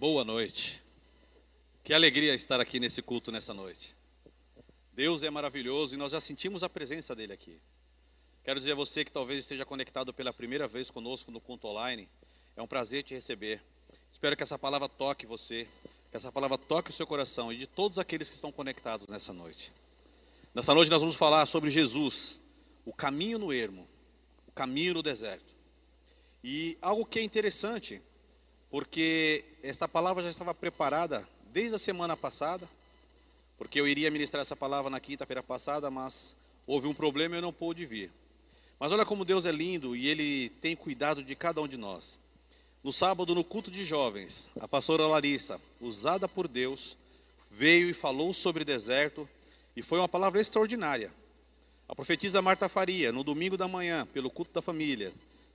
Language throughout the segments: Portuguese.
Boa noite. Que alegria estar aqui nesse culto nessa noite. Deus é maravilhoso e nós já sentimos a presença dele aqui. Quero dizer a você que talvez esteja conectado pela primeira vez conosco no culto online, é um prazer te receber. Espero que essa palavra toque você, que essa palavra toque o seu coração e de todos aqueles que estão conectados nessa noite. Nessa noite nós vamos falar sobre Jesus, o caminho no ermo, o caminho no deserto. E algo que é interessante, porque esta palavra já estava preparada desde a semana passada, porque eu iria ministrar essa palavra na quinta-feira passada, mas houve um problema e eu não pude vir. Mas olha como Deus é lindo e Ele tem cuidado de cada um de nós. No sábado, no culto de jovens, a pastora Larissa, usada por Deus, veio e falou sobre deserto, e foi uma palavra extraordinária. A profetisa Marta Faria, no domingo da manhã, pelo culto da família,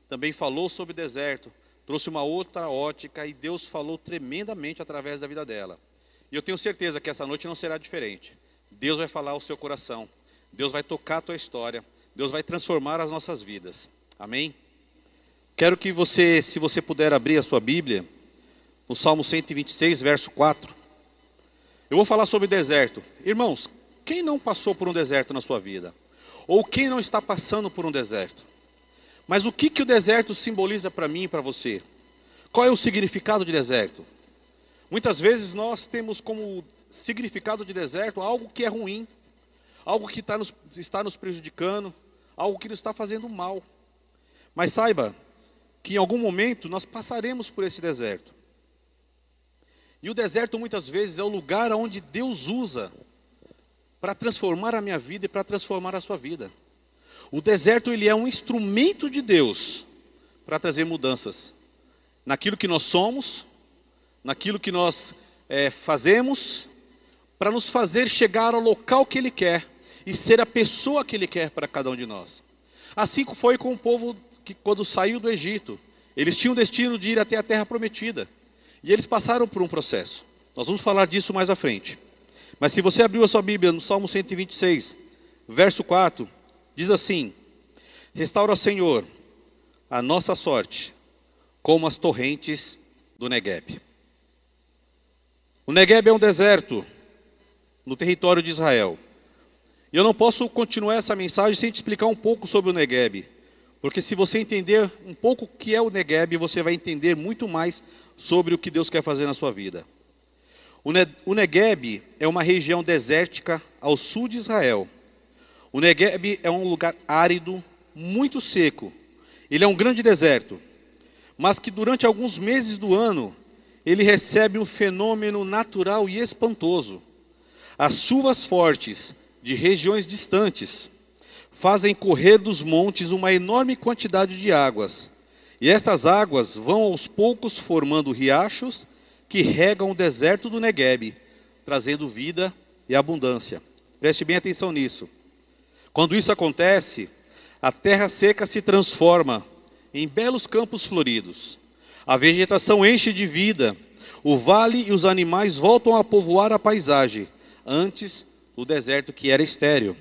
também falou sobre deserto, trouxe uma outra ótica e Deus falou tremendamente através da vida dela. E eu tenho certeza que essa noite não será diferente. Deus vai falar ao seu coração, Deus vai tocar a tua história, Deus vai transformar as nossas vidas. Amém? Quero que você, se você puder abrir a sua Bíblia, no Salmo 126, verso 4. Eu vou falar sobre deserto. Irmãos, quem não passou por um deserto na sua vida? Ou quem não está passando por um deserto? Mas o que, que o deserto simboliza para mim e para você? Qual é o significado de deserto? Muitas vezes nós temos como significado de deserto algo que é ruim, algo que está nos, está nos prejudicando, algo que nos está fazendo mal. Mas saiba que em algum momento nós passaremos por esse deserto. E o deserto muitas vezes é o lugar onde Deus usa para transformar a minha vida e para transformar a sua vida. O deserto ele é um instrumento de Deus para trazer mudanças naquilo que nós somos, naquilo que nós é, fazemos, para nos fazer chegar ao local que Ele quer e ser a pessoa que Ele quer para cada um de nós. Assim foi com o povo que, quando saiu do Egito, eles tinham o destino de ir até a terra prometida e eles passaram por um processo. Nós vamos falar disso mais à frente. Mas se você abriu a sua Bíblia no Salmo 126, verso 4, diz assim: Restaura, Senhor, a nossa sorte, como as torrentes do Negueb. O Negueb é um deserto no território de Israel. E eu não posso continuar essa mensagem sem te explicar um pouco sobre o Negueb. Porque se você entender um pouco o que é o Negueb, você vai entender muito mais sobre o que Deus quer fazer na sua vida. O Negueb é uma região desértica ao sul de Israel. O Negueb é um lugar árido, muito seco. Ele é um grande deserto, mas que durante alguns meses do ano ele recebe um fenômeno natural e espantoso. As chuvas fortes de regiões distantes fazem correr dos montes uma enorme quantidade de águas. E estas águas vão aos poucos formando riachos que regam o deserto do Negueb, trazendo vida e abundância. Preste bem atenção nisso. Quando isso acontece, a terra seca se transforma em belos campos floridos. A vegetação enche de vida. O vale e os animais voltam a povoar a paisagem, antes o deserto que era estéril.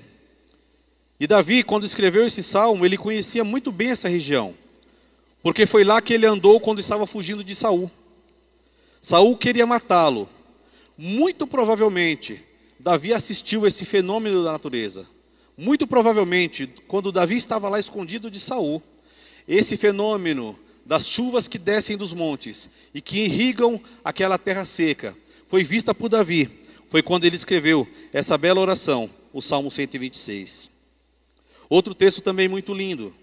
E Davi, quando escreveu esse salmo, ele conhecia muito bem essa região, porque foi lá que ele andou quando estava fugindo de Saul. Saul queria matá-lo. Muito provavelmente, Davi assistiu esse fenômeno da natureza. Muito provavelmente, quando Davi estava lá escondido de Saul, esse fenômeno das chuvas que descem dos montes e que irrigam aquela terra seca foi vista por Davi. Foi quando ele escreveu essa bela oração, o Salmo 126. Outro texto também muito lindo,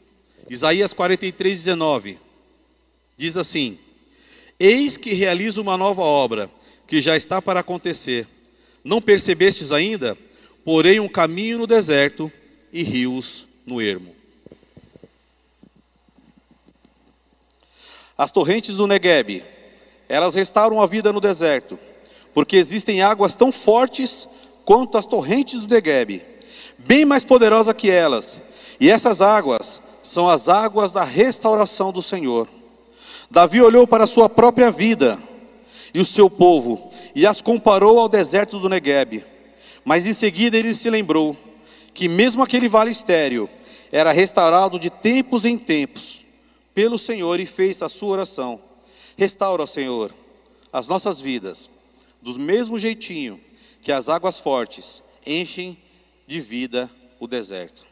Isaías 43, 19, diz assim: Eis que realizo uma nova obra, que já está para acontecer. Não percebestes ainda? Porém, um caminho no deserto e rios no ermo. As torrentes do Negueb, elas restauram a vida no deserto, porque existem águas tão fortes quanto as torrentes do Negueb, bem mais poderosas que elas. E essas águas são as águas da restauração do Senhor. Davi olhou para a sua própria vida e o seu povo e as comparou ao deserto do Negueb. Mas em seguida ele se lembrou que mesmo aquele vale estéreo era restaurado de tempos em tempos pelo Senhor e fez a sua oração: Restaura, Senhor, as nossas vidas, do mesmo jeitinho que as águas fortes enchem de vida o deserto.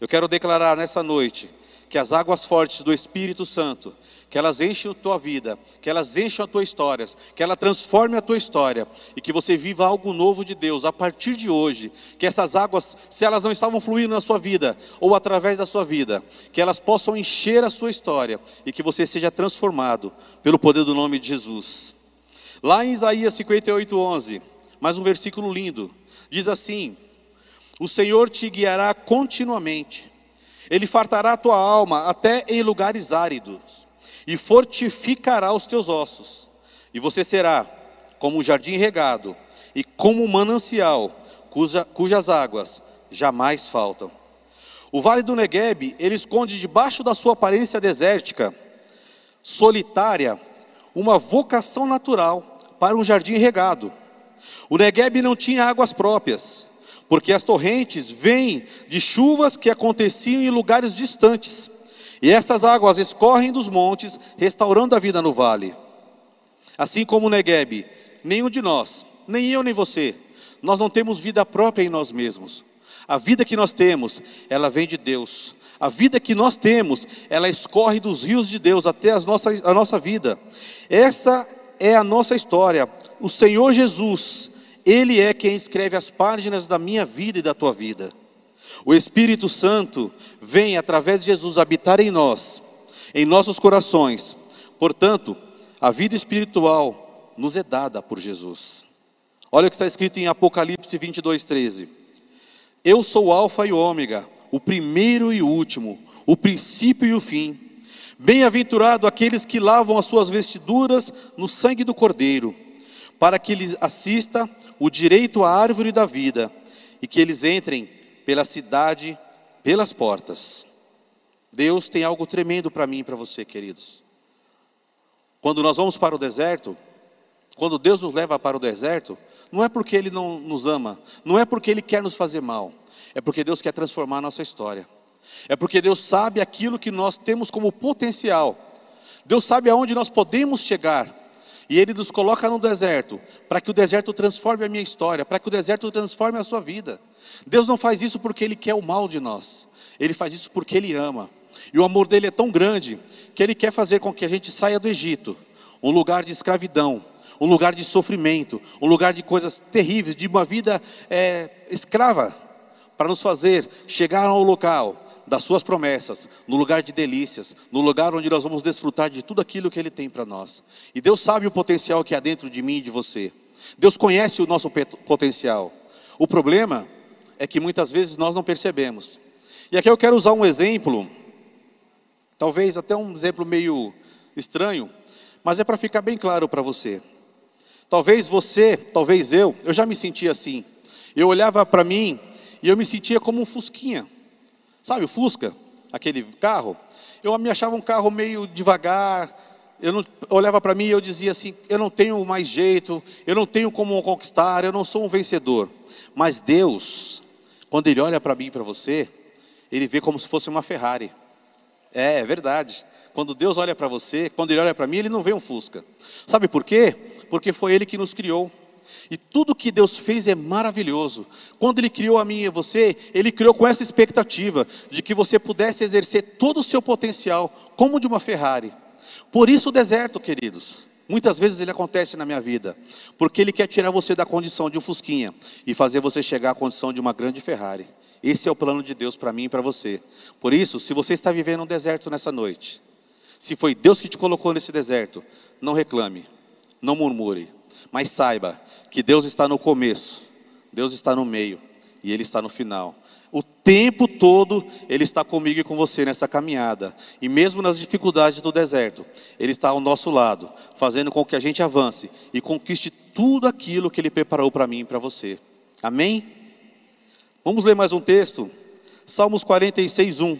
Eu quero declarar nessa noite que as águas fortes do Espírito Santo, que elas enchem a tua vida, que elas enchem a tua história, que ela transforme a tua história e que você viva algo novo de Deus a partir de hoje. Que essas águas, se elas não estavam fluindo na sua vida ou através da sua vida, que elas possam encher a sua história e que você seja transformado pelo poder do nome de Jesus. Lá em Isaías 58:11, mais um versículo lindo, diz assim: O Senhor te guiará continuamente ele fartará a tua alma até em lugares áridos, e fortificará os teus ossos. E você será como um jardim regado, e como um manancial, cuja, cujas águas jamais faltam. O vale do Negueb, ele esconde debaixo da sua aparência desértica, solitária, uma vocação natural para um jardim regado. O Negueb não tinha águas próprias, porque as torrentes vêm de chuvas que aconteciam em lugares distantes, e essas águas escorrem dos montes, restaurando a vida no vale. Assim como o Negueb, nenhum de nós, nem eu nem você, nós não temos vida própria em nós mesmos. A vida que nós temos, ela vem de Deus. A vida que nós temos, ela escorre dos rios de Deus até as nossas, a nossa vida. Essa é a nossa história. O Senhor Jesus, ele é quem escreve as páginas da minha vida e da tua vida. O Espírito Santo vem através de Jesus habitar em nós, em nossos corações. Portanto, a vida espiritual nos é dada por Jesus. Olha o que está escrito em Apocalipse 22, 13. Eu sou o Alfa e o Ômega, o primeiro e o último, o princípio e o fim. Bem-aventurado aqueles que lavam as suas vestiduras no sangue do Cordeiro, para que lhes assista o direito à árvore da vida e que eles entrem pela cidade, pelas portas. Deus tem algo tremendo para mim e para você, queridos. Quando nós vamos para o deserto, quando Deus nos leva para o deserto, não é porque Ele não nos ama, não é porque Ele quer nos fazer mal, é porque Deus quer transformar a nossa história. É porque Deus sabe aquilo que nós temos como potencial. Deus sabe aonde nós podemos chegar. E Ele nos coloca no deserto, para que o deserto transforme a minha história, para que o deserto transforme a sua vida. Deus não faz isso porque Ele quer o mal de nós, Ele faz isso porque Ele ama. E o amor dele é tão grande que Ele quer fazer com que a gente saia do Egito, um lugar de escravidão, um lugar de sofrimento, um lugar de coisas terríveis, de uma vida é, escrava, para nos fazer chegar ao local das suas promessas, no lugar de delícias, no lugar onde nós vamos desfrutar de tudo aquilo que Ele tem para nós. E Deus sabe o potencial que há dentro de mim e de você. Deus conhece o nosso potencial. O problema é que muitas vezes nós não percebemos. E aqui eu quero usar um exemplo, talvez até um exemplo meio estranho, mas é para ficar bem claro para você. Talvez você, talvez eu, eu já me sentia assim. Eu olhava para mim e eu me sentia como um fusquinha. Sabe o Fusca? Aquele carro? Eu me achava um carro meio devagar. Eu não, olhava para mim e eu dizia assim: eu não tenho mais jeito, eu não tenho como conquistar, eu não sou um vencedor. Mas Deus, quando Ele olha para mim e para você, Ele vê como se fosse uma Ferrari. É, é verdade. Quando Deus olha para você, quando Ele olha para mim, Ele não vê um Fusca. Sabe por quê? Porque foi Ele que nos criou. E tudo que Deus fez é maravilhoso. Quando Ele criou a mim e você, Ele criou com essa expectativa de que você pudesse exercer todo o seu potencial, como de uma Ferrari. Por isso o deserto, queridos. Muitas vezes ele acontece na minha vida, porque ele quer tirar você da condição de um Fusquinha e fazer você chegar à condição de uma grande Ferrari. Esse é o plano de Deus para mim e para você. Por isso, se você está vivendo um deserto nessa noite, se foi Deus que te colocou nesse deserto, não reclame, não murmure, mas saiba que Deus está no começo, Deus está no meio e Ele está no final. O tempo todo Ele está comigo e com você nessa caminhada. E mesmo nas dificuldades do deserto, Ele está ao nosso lado, fazendo com que a gente avance e conquiste tudo aquilo que Ele preparou para mim e para você. Amém? Vamos ler mais um texto. Salmos 46, 1.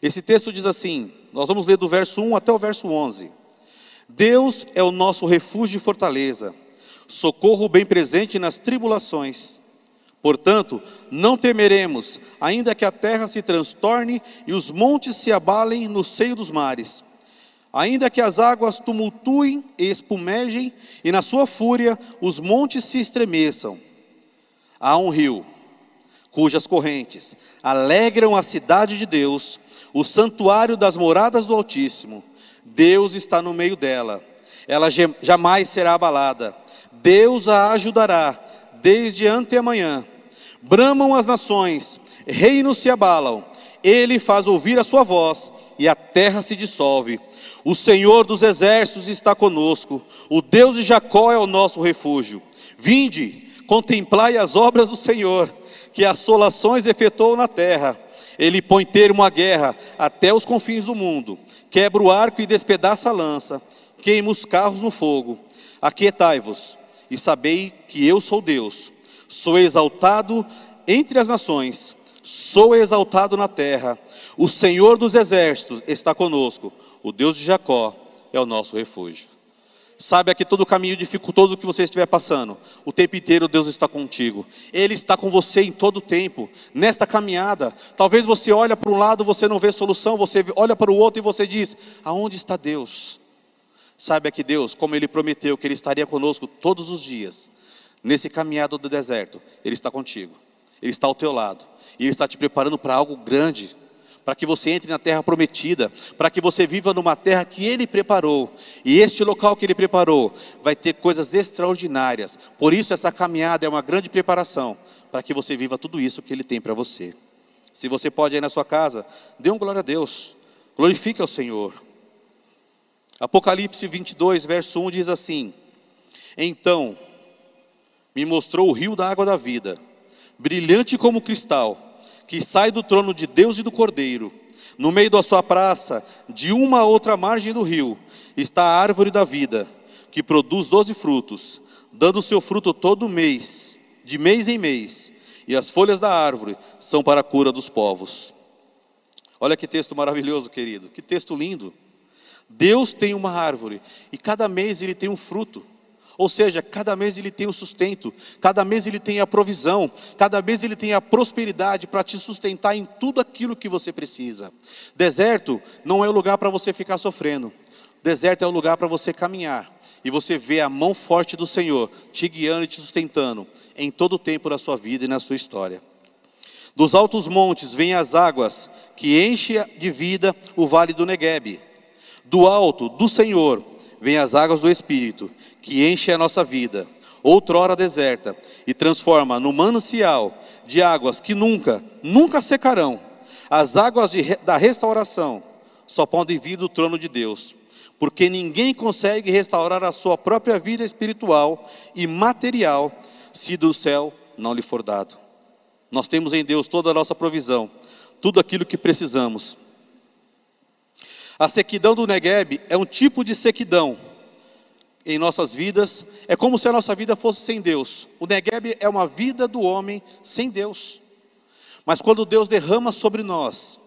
Esse texto diz assim: nós vamos ler do verso 1 até o verso 11. Deus é o nosso refúgio e fortaleza socorro bem presente nas tribulações. Portanto, não temeremos, ainda que a terra se transtorne e os montes se abalem no seio dos mares, Ainda que as águas tumultuem e espumejem, e na sua fúria os montes se estremeçam, há um rio, cujas correntes alegram a cidade de Deus, o santuário das moradas do Altíssimo. Deus está no meio dela, ela jamais será abalada. Deus a ajudará desde anteamanhã. Bramam as nações, reinos se abalam, ele faz ouvir a sua voz e a terra se dissolve. O Senhor dos exércitos está conosco, o Deus de Jacó é o nosso refúgio. Vinde, contemplai as obras do Senhor, que assolações efetuou na terra. Ele põe termo à guerra até os confins do mundo, quebra o arco e despedaça a lança, queima os carros no fogo. Aquietai-vos e sabei que eu sou Deus. Sou exaltado entre as nações, sou exaltado na terra. O Senhor dos exércitos está conosco. O Deus de Jacó é o nosso refúgio. Sabe aqui todo caminho dificultoso que você estiver passando, o tempo inteiro Deus está contigo. Ele está com você em todo o tempo, nesta caminhada. Talvez você olha para um lado, você não vê solução, você olha para o outro e você diz: "Aonde está Deus?" Sabe que Deus, como ele prometeu que ele estaria conosco todos os dias, nesse caminhado do deserto, ele está contigo. Ele está ao teu lado. E ele está te preparando para algo grande para que você entre na terra prometida, para que você viva numa terra que Ele preparou. E este local que Ele preparou vai ter coisas extraordinárias. Por isso, essa caminhada é uma grande preparação para que você viva tudo isso que Ele tem para você. Se você pode ir na sua casa, dê um glória a Deus, glorifique ao Senhor. Apocalipse 22, verso 1 diz assim: Então me mostrou o rio da água da vida, brilhante como cristal que sai do trono de Deus e do Cordeiro. No meio da sua praça, de uma a outra margem do rio, está a árvore da vida, que produz doze frutos, dando seu fruto todo mês, de mês em mês, e as folhas da árvore são para a cura dos povos. Olha que texto maravilhoso, querido, que texto lindo. Deus tem uma árvore, e cada mês ele tem um fruto. Ou seja, cada mês ele tem o sustento, cada mês ele tem a provisão, cada mês ele tem a prosperidade para te sustentar em tudo aquilo que você precisa. Deserto não é o lugar para você ficar sofrendo. Deserto é o lugar para você caminhar e você ver a mão forte do Senhor te guiando e te sustentando em todo o tempo da sua vida e na sua história. Dos altos montes vêm as águas que enchem de vida o vale do Neguebe. Do alto do Senhor vêm as águas do Espírito que enche a nossa vida, outrora deserta, e transforma no manancial de águas que nunca, nunca secarão. As águas de, da restauração só podem vir do trono de Deus, porque ninguém consegue restaurar a sua própria vida espiritual e material se do céu não lhe for dado. Nós temos em Deus toda a nossa provisão, tudo aquilo que precisamos. A sequidão do Negueb é um tipo de sequidão em nossas vidas, é como se a nossa vida fosse sem Deus. O Negueb é uma vida do homem sem Deus. Mas quando Deus derrama sobre nós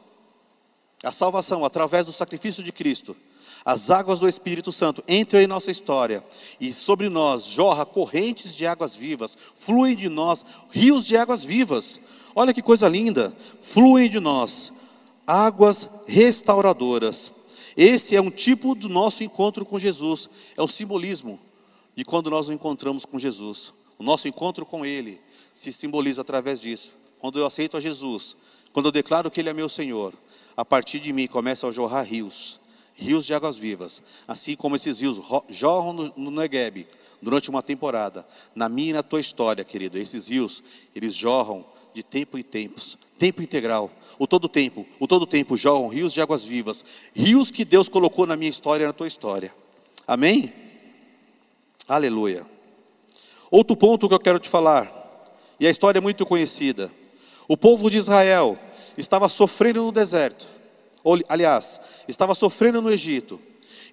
a salvação através do sacrifício de Cristo, as águas do Espírito Santo entram em nossa história e sobre nós jorra correntes de águas vivas, fluem de nós rios de águas vivas. Olha que coisa linda! Fluem de nós águas restauradoras esse é um tipo do nosso encontro com Jesus, é o simbolismo de quando nós nos encontramos com Jesus. O nosso encontro com Ele se simboliza através disso. Quando eu aceito a Jesus, quando eu declaro que Ele é meu Senhor, a partir de mim começam a jorrar rios, rios de águas vivas, assim como esses rios jorram no, no durante uma temporada. Na minha e na tua história, querido, esses rios, eles jorram de tempo em tempos, tempo integral, o todo tempo, o todo tempo jorram rios de águas vivas, rios que Deus colocou na minha história e na tua história. Amém? Aleluia. Outro ponto que eu quero te falar, e a história é muito conhecida. O povo de Israel estava sofrendo no deserto, ou, aliás, estava sofrendo no Egito.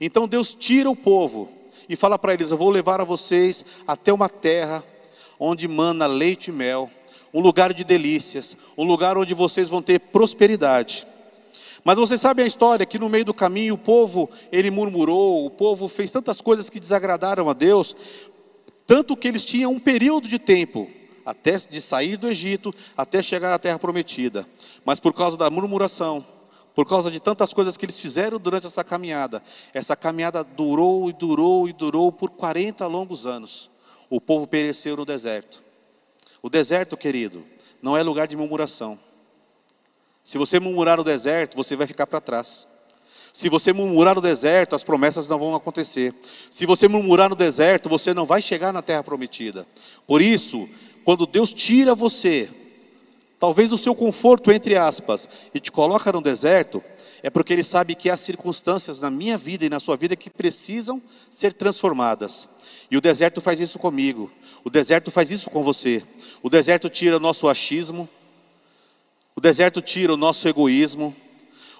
Então Deus tira o povo e fala para eles: Eu vou levar a vocês até uma terra onde mana leite e mel, um lugar de delícias, um lugar onde vocês vão ter prosperidade. Mas você sabe a história que no meio do caminho o povo, ele murmurou, o povo fez tantas coisas que desagradaram a Deus, tanto que eles tinham um período de tempo até de sair do Egito até chegar à terra prometida. Mas por causa da murmuração, por causa de tantas coisas que eles fizeram durante essa caminhada. Essa caminhada durou e durou e durou por 40 longos anos. O povo pereceu no deserto. O deserto, querido, não é lugar de murmuração. Se você murmurar no deserto, você vai ficar para trás. Se você murmurar no deserto, as promessas não vão acontecer. Se você murmurar no deserto, você não vai chegar na terra prometida. Por isso, quando Deus tira você, talvez do seu conforto, entre aspas, e te coloca no deserto, é porque Ele sabe que há circunstâncias na minha vida e na sua vida que precisam ser transformadas. E o deserto faz isso comigo, o deserto faz isso com você. O deserto tira o nosso achismo, o deserto tira o nosso egoísmo,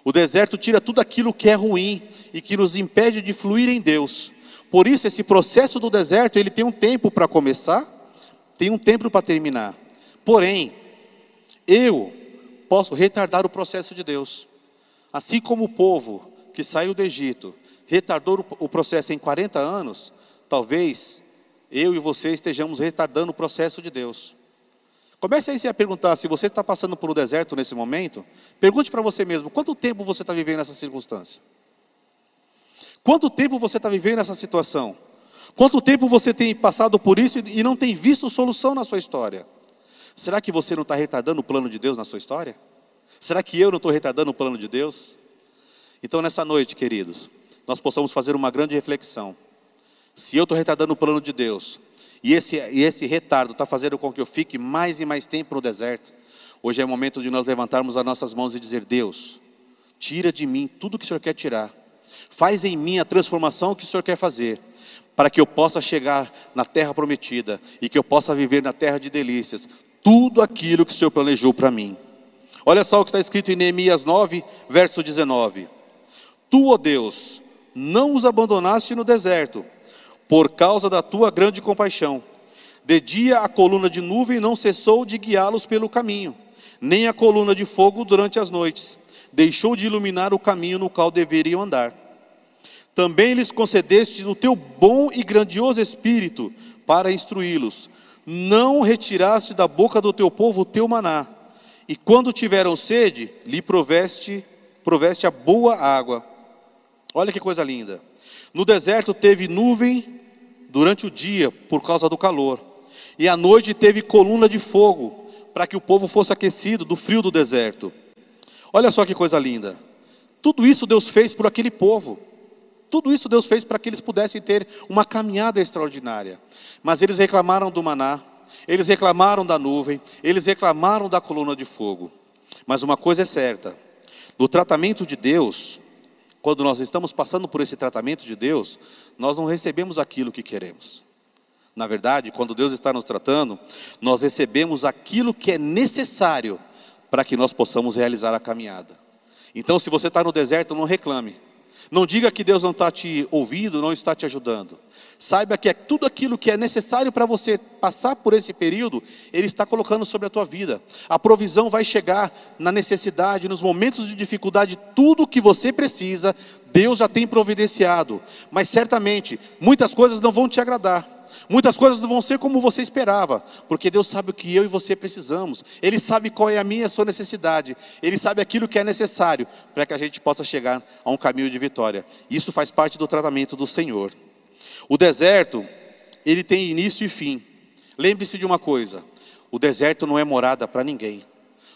o deserto tira tudo aquilo que é ruim e que nos impede de fluir em Deus. Por isso, esse processo do deserto, ele tem um tempo para começar, tem um tempo para terminar. Porém, eu posso retardar o processo de Deus. Assim como o povo que saiu do Egito retardou o processo em 40 anos, talvez eu e você estejamos retardando o processo de Deus. Comece aí a perguntar, se você está passando por um deserto nesse momento, pergunte para você mesmo, quanto tempo você está vivendo essa circunstância? Quanto tempo você está vivendo essa situação? Quanto tempo você tem passado por isso e não tem visto solução na sua história? Será que você não está retardando o plano de Deus na sua história? Será que eu não estou retardando o plano de Deus? Então, nessa noite, queridos, nós possamos fazer uma grande reflexão. Se eu estou retardando o plano de Deus, e esse, e esse retardo está fazendo com que eu fique mais e mais tempo no deserto. Hoje é o momento de nós levantarmos as nossas mãos e dizer: Deus, tira de mim tudo que o Senhor quer tirar. Faz em mim a transformação que o Senhor quer fazer, para que eu possa chegar na terra prometida e que eu possa viver na terra de delícias, tudo aquilo que o Senhor planejou para mim. Olha só o que está escrito em Neemias 9, verso 19: Tu, ó Deus, não os abandonaste no deserto, por causa da tua grande compaixão. De dia a coluna de nuvem não cessou de guiá-los pelo caminho, nem a coluna de fogo durante as noites, deixou de iluminar o caminho no qual deveriam andar. Também lhes concedeste o teu bom e grandioso espírito para instruí-los. Não retiraste da boca do teu povo o teu maná, e quando tiveram sede, lhe proveste, proveste a boa água. Olha que coisa linda. No deserto teve nuvem durante o dia por causa do calor, e à noite teve coluna de fogo para que o povo fosse aquecido do frio do deserto. Olha só que coisa linda. Tudo isso Deus fez por aquele povo. Tudo isso Deus fez para que eles pudessem ter uma caminhada extraordinária. Mas eles reclamaram do maná, eles reclamaram da nuvem, eles reclamaram da coluna de fogo. Mas uma coisa é certa: no tratamento de Deus, quando nós estamos passando por esse tratamento de Deus, nós não recebemos aquilo que queremos. Na verdade, quando Deus está nos tratando, nós recebemos aquilo que é necessário para que nós possamos realizar a caminhada. Então, se você está no deserto, não reclame. Não diga que Deus não está te ouvindo, não está te ajudando. Saiba que é tudo aquilo que é necessário para você passar por esse período, Ele está colocando sobre a tua vida. A provisão vai chegar na necessidade, nos momentos de dificuldade, tudo o que você precisa, Deus já tem providenciado. Mas certamente, muitas coisas não vão te agradar. Muitas coisas não vão ser como você esperava, porque Deus sabe o que eu e você precisamos. Ele sabe qual é a minha e a sua necessidade. Ele sabe aquilo que é necessário para que a gente possa chegar a um caminho de vitória. Isso faz parte do tratamento do Senhor. O deserto, ele tem início e fim. Lembre-se de uma coisa: o deserto não é morada para ninguém.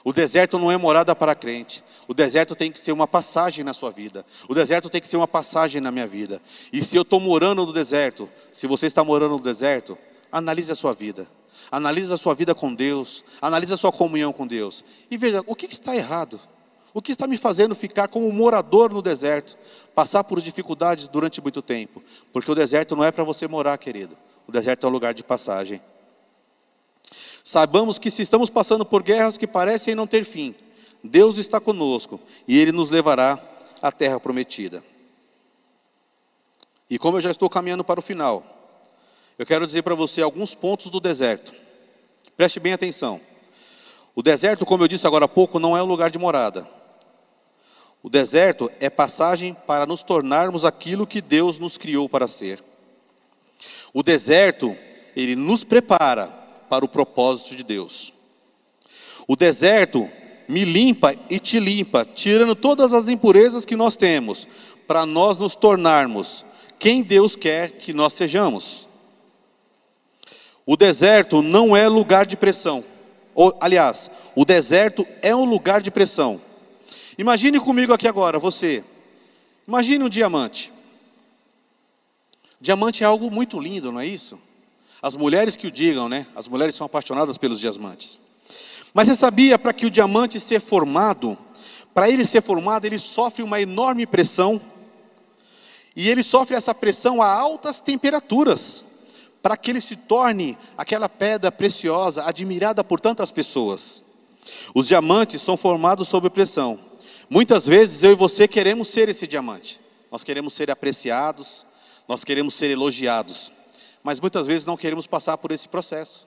O deserto não é morada para crente. O deserto tem que ser uma passagem na sua vida. O deserto tem que ser uma passagem na minha vida. E se eu estou morando no deserto, se você está morando no deserto, analise a sua vida. Analise a sua vida com Deus. Analise a sua comunhão com Deus. E veja, o que está errado? O que está me fazendo ficar como morador no deserto? Passar por dificuldades durante muito tempo? Porque o deserto não é para você morar, querido. O deserto é um lugar de passagem. Saibamos que se estamos passando por guerras que parecem não ter fim, Deus está conosco e Ele nos levará à terra prometida. E como eu já estou caminhando para o final, eu quero dizer para você alguns pontos do deserto. Preste bem atenção. O deserto, como eu disse agora há pouco, não é um lugar de morada. O deserto é passagem para nos tornarmos aquilo que Deus nos criou para ser. O deserto, ele nos prepara para o propósito de Deus. O deserto me limpa e te limpa, tirando todas as impurezas que nós temos, para nós nos tornarmos quem Deus quer que nós sejamos. O deserto não é lugar de pressão. Ou, aliás, o deserto é um lugar de pressão. Imagine comigo aqui agora, você. Imagine um diamante. Diamante é algo muito lindo, não é isso? As mulheres que o digam, né? As mulheres são apaixonadas pelos diamantes. Mas você sabia para que o diamante ser formado, para ele ser formado, ele sofre uma enorme pressão e ele sofre essa pressão a altas temperaturas, para que ele se torne aquela pedra preciosa, admirada por tantas pessoas. Os diamantes são formados sob pressão. Muitas vezes eu e você queremos ser esse diamante. Nós queremos ser apreciados, nós queremos ser elogiados, mas muitas vezes não queremos passar por esse processo.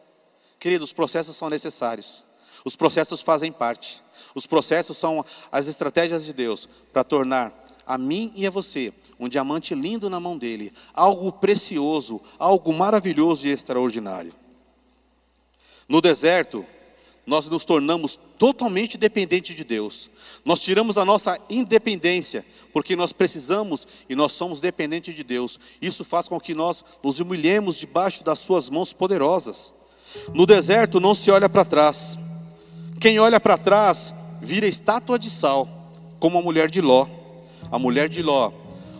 Queridos, os processos são necessários. Os processos fazem parte. Os processos são as estratégias de Deus para tornar a mim e a você um diamante lindo na mão dele, algo precioso, algo maravilhoso e extraordinário. No deserto, nós nos tornamos totalmente dependentes de Deus. Nós tiramos a nossa independência, porque nós precisamos e nós somos dependentes de Deus. Isso faz com que nós nos humilhemos debaixo das suas mãos poderosas. No deserto não se olha para trás. Quem olha para trás vira estátua de sal, como a mulher de Ló. A mulher de Ló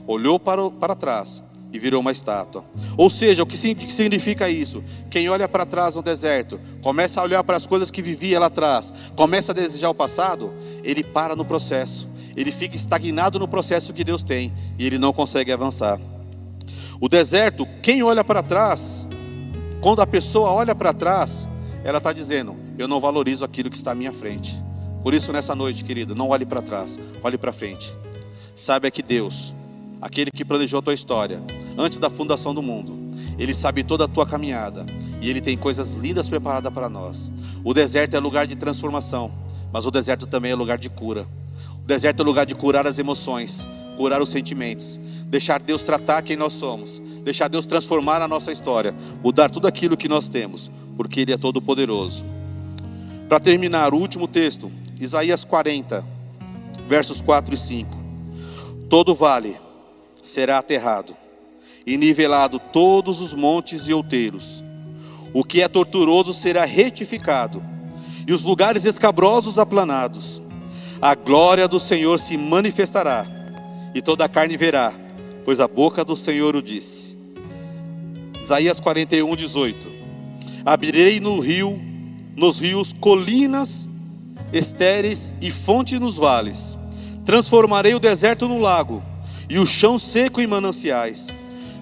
olhou para, para trás e virou uma estátua. Ou seja, o que significa isso? Quem olha para trás no deserto, começa a olhar para as coisas que vivia lá atrás, começa a desejar o passado, ele para no processo, ele fica estagnado no processo que Deus tem e ele não consegue avançar. O deserto, quem olha para trás, quando a pessoa olha para trás, ela está dizendo: Eu não valorizo aquilo que está à minha frente. Por isso, nessa noite, querido, não olhe para trás, olhe para frente. Saiba que Deus aquele que planejou a tua história antes da fundação do mundo. Ele sabe toda a tua caminhada e ele tem coisas lindas preparadas para nós. O deserto é lugar de transformação, mas o deserto também é lugar de cura. O deserto é lugar de curar as emoções, curar os sentimentos, deixar Deus tratar quem nós somos, deixar Deus transformar a nossa história, mudar tudo aquilo que nós temos, porque Ele é todo poderoso. Para terminar, o último texto, Isaías 40, versos 4 e 5. Todo vale será aterrado, e nivelado todos os montes e outeiros. O que é torturoso será retificado, e os lugares escabrosos aplanados. A glória do Senhor se manifestará, e toda a carne verá, pois a boca do Senhor o disse. Isaías 41, 18. Abrirei no rio, nos rios, colinas estéreis e fontes nos vales. Transformarei o deserto no lago e o chão seco em mananciais.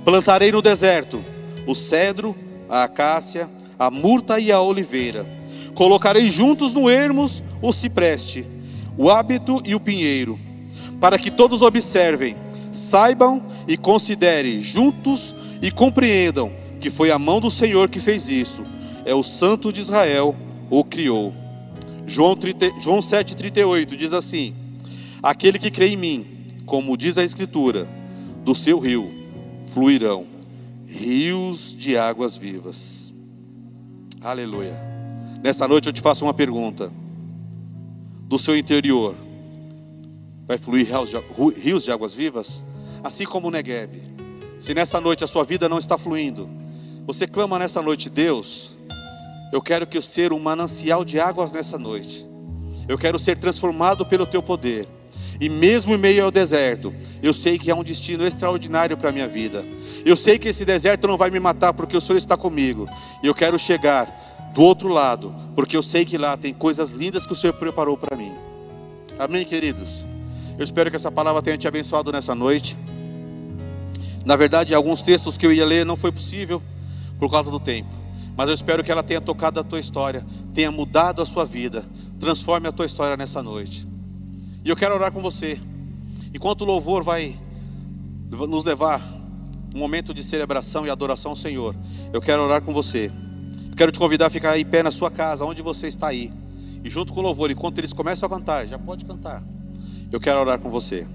Plantarei no deserto o cedro, a acácia, a murta e a oliveira. Colocarei juntos no ermos o cipreste, o hábito e o pinheiro, para que todos observem, saibam e considerem juntos e compreendam que foi a mão do Senhor que fez isso. É o Santo de Israel o criou. João, João 7,38 diz assim: Aquele que crê em mim, como diz a Escritura, do seu rio fluirão rios de águas vivas. Aleluia. Nessa noite eu te faço uma pergunta. Do seu interior vai fluir rios de águas vivas? Assim como o Negueb. Se nessa noite a sua vida não está fluindo, você clama nessa noite, Deus, eu quero que eu seja um manancial de águas nessa noite. Eu quero ser transformado pelo teu poder. E mesmo em meio ao deserto, eu sei que há um destino extraordinário para a minha vida. Eu sei que esse deserto não vai me matar porque o Senhor está comigo. E eu quero chegar do outro lado, porque eu sei que lá tem coisas lindas que o Senhor preparou para mim. Amém, queridos? Eu espero que essa palavra tenha te abençoado nessa noite. Na verdade, alguns textos que eu ia ler não foi possível por causa do tempo. Mas eu espero que ela tenha tocado a tua história, tenha mudado a sua vida, transforme a tua história nessa noite. E eu quero orar com você. Enquanto o louvor vai nos levar um momento de celebração e adoração ao Senhor, eu quero orar com você. Eu quero te convidar a ficar em pé na sua casa, onde você está aí. E junto com o louvor, enquanto eles começam a cantar, já pode cantar. Eu quero orar com você.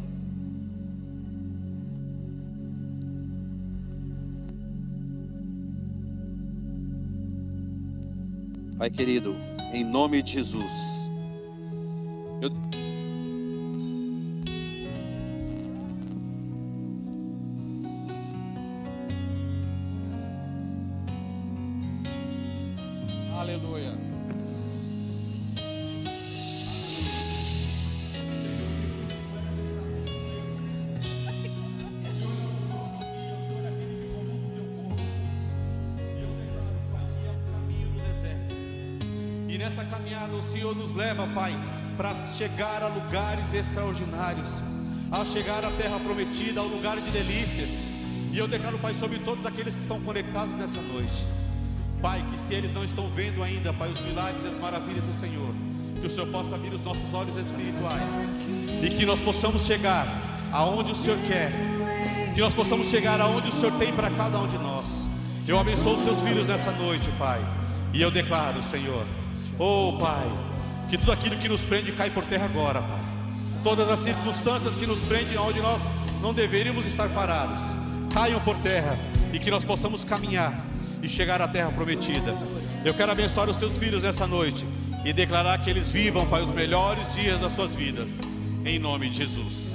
Pai querido, em nome de Jesus. Eu... Pai, para chegar a lugares extraordinários, a chegar à terra prometida, ao lugar de delícias. E eu declaro, Pai, sobre todos aqueles que estão conectados nessa noite. Pai, que se eles não estão vendo ainda, Pai, os milagres e as maravilhas do Senhor, que o Senhor possa abrir os nossos olhos espirituais e que nós possamos chegar aonde o Senhor quer, que nós possamos chegar aonde o Senhor tem para cada um de nós. Eu abençoo os teus filhos nessa noite, Pai, e eu declaro, Senhor, oh Pai, que tudo aquilo que nos prende cai por terra agora, Pai. Todas as circunstâncias que nos prendem onde nós não deveríamos estar parados, caiam por terra e que nós possamos caminhar e chegar à terra prometida. Eu quero abençoar os teus filhos nessa noite e declarar que eles vivam, Pai, os melhores dias das suas vidas, em nome de Jesus.